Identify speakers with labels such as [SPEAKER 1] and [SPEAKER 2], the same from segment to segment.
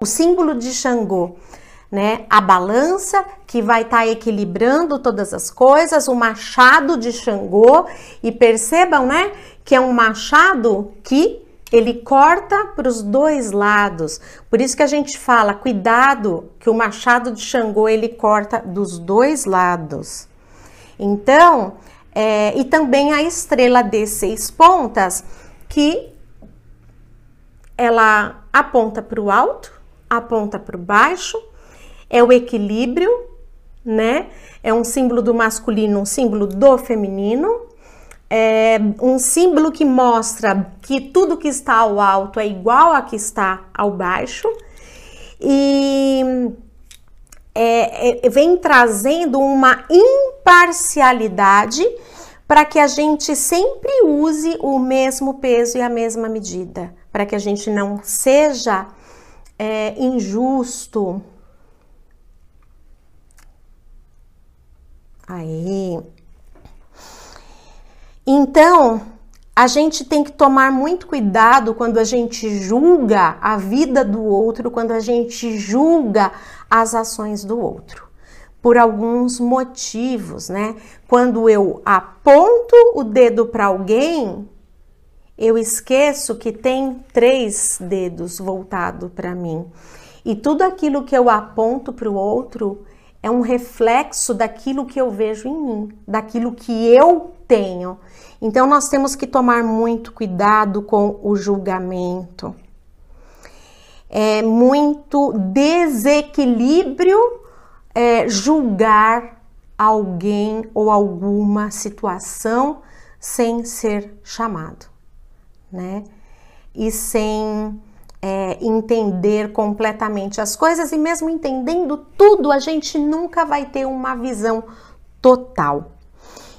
[SPEAKER 1] O símbolo de Xangô né? A balança que vai estar tá equilibrando todas as coisas, o machado de Xangô e percebam, né, que é um machado que ele corta para os dois lados. Por isso que a gente fala, cuidado, que o machado de Xangô ele corta dos dois lados. Então, é, e também a estrela de seis pontas, que ela aponta para o alto, aponta para o baixo é o equilíbrio, né? É um símbolo do masculino, um símbolo do feminino. É um símbolo que mostra que tudo que está ao alto é igual a que está ao baixo. E é, é, vem trazendo uma imparcialidade para que a gente sempre use o mesmo peso e a mesma medida, para que a gente não seja é, injusto, Aí. Então, a gente tem que tomar muito cuidado quando a gente julga a vida do outro, quando a gente julga as ações do outro. Por alguns motivos, né? Quando eu aponto o dedo para alguém, eu esqueço que tem três dedos voltado para mim. E tudo aquilo que eu aponto para o outro é um reflexo daquilo que eu vejo em mim, daquilo que eu tenho. Então nós temos que tomar muito cuidado com o julgamento. É muito desequilíbrio é, julgar alguém ou alguma situação sem ser chamado, né? E sem é, entender completamente as coisas e mesmo entendendo tudo, a gente nunca vai ter uma visão total.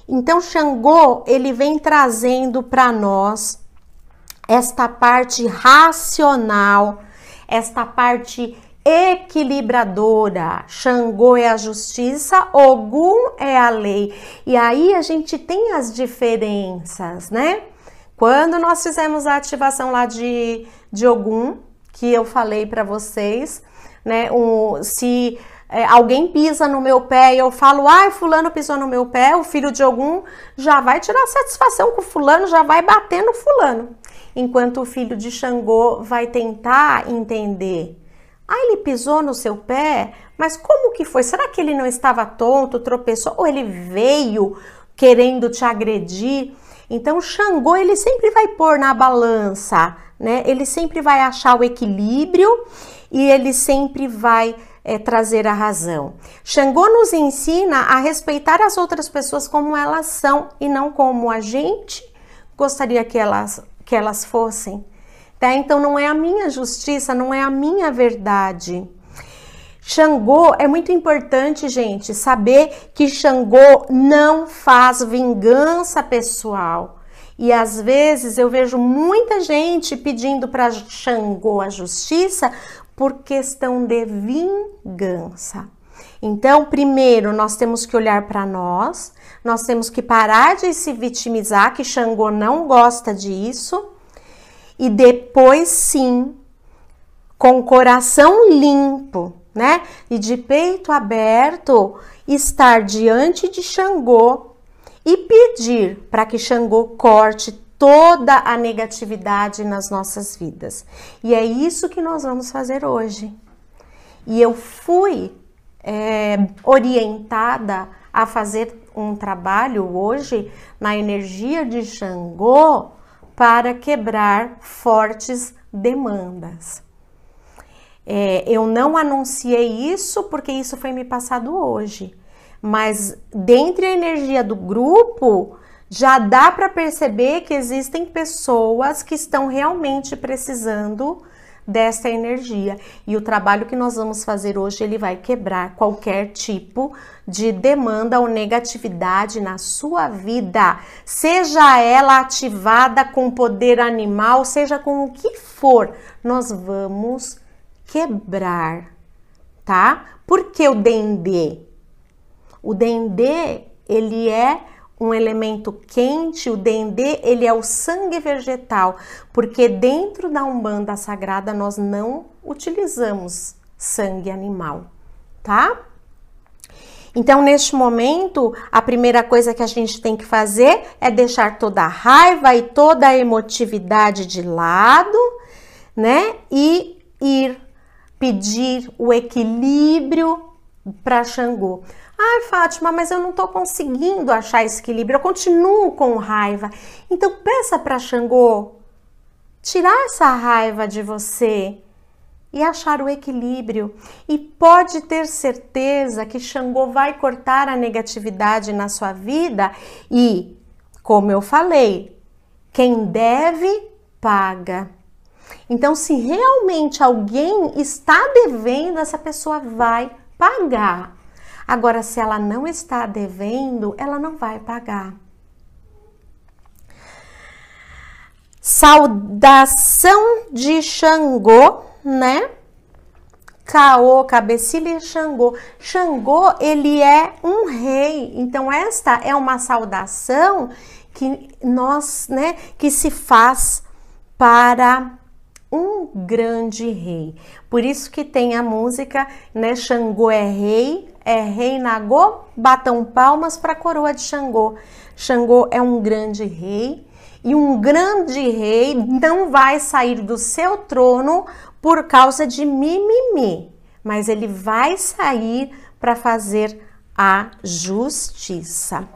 [SPEAKER 1] Então, Xangô, ele vem trazendo para nós esta parte racional, esta parte equilibradora. Xangô é a justiça, Ogum é a lei. E aí a gente tem as diferenças, né? Quando nós fizemos a ativação lá de, de Ogum, que eu falei para vocês, né? Um, se é, alguém pisa no meu pé e eu falo, ai, fulano pisou no meu pé, o filho de Ogum já vai tirar satisfação com o fulano, já vai bater no fulano. Enquanto o filho de Xangô vai tentar entender. Ah, ele pisou no seu pé? Mas como que foi? Será que ele não estava tonto, tropeçou? Ou ele veio querendo te agredir? Então, Xangô, ele sempre vai pôr na balança, né? Ele sempre vai achar o equilíbrio e ele sempre vai é, trazer a razão. Xangô nos ensina a respeitar as outras pessoas como elas são e não como a gente gostaria que elas, que elas fossem. Tá? Então, não é a minha justiça, não é a minha verdade. Xangô é muito importante, gente, saber que Xangô não faz vingança pessoal. E às vezes eu vejo muita gente pedindo para Xangô a justiça por questão de vingança. Então, primeiro, nós temos que olhar para nós, nós temos que parar de se vitimizar, que Xangô não gosta disso, e depois sim, com o coração limpo, né? E de peito aberto, estar diante de Xangô e pedir para que Xangô corte toda a negatividade nas nossas vidas. E é isso que nós vamos fazer hoje. E eu fui é, orientada a fazer um trabalho hoje na energia de Xangô para quebrar fortes demandas. É, eu não anunciei isso porque isso foi me passado hoje, mas dentre a energia do grupo já dá para perceber que existem pessoas que estão realmente precisando dessa energia. E o trabalho que nós vamos fazer hoje, ele vai quebrar qualquer tipo de demanda ou negatividade na sua vida, seja ela ativada com poder animal, seja com o que for. Nós vamos quebrar, tá? Por que o Dendê? O Dendê ele é um elemento quente, o dendê, ele é o sangue vegetal, porque dentro da Umbanda Sagrada nós não utilizamos sangue animal, tá? Então, neste momento, a primeira coisa que a gente tem que fazer é deixar toda a raiva e toda a emotividade de lado, né? E ir pedir o equilíbrio para Xangô. Ai, Fátima, mas eu não estou conseguindo achar esse equilíbrio, eu continuo com raiva. Então, peça para Xangô tirar essa raiva de você e achar o equilíbrio. E pode ter certeza que Xangô vai cortar a negatividade na sua vida e, como eu falei, quem deve, paga. Então, se realmente alguém está devendo, essa pessoa vai pagar. Agora, se ela não está devendo, ela não vai pagar. Saudação de Xangô, né? Caô, cabecilha e Xangô. Xangô, ele é um rei. Então, esta é uma saudação que nós, né, que se faz para um grande rei. Por isso que tem a música, né? Xangô é rei, é rei Nagô, batam palmas para a coroa de Xangô. Xangô é um grande rei e um grande rei não vai sair do seu trono por causa de mimimi, mas ele vai sair para fazer a justiça.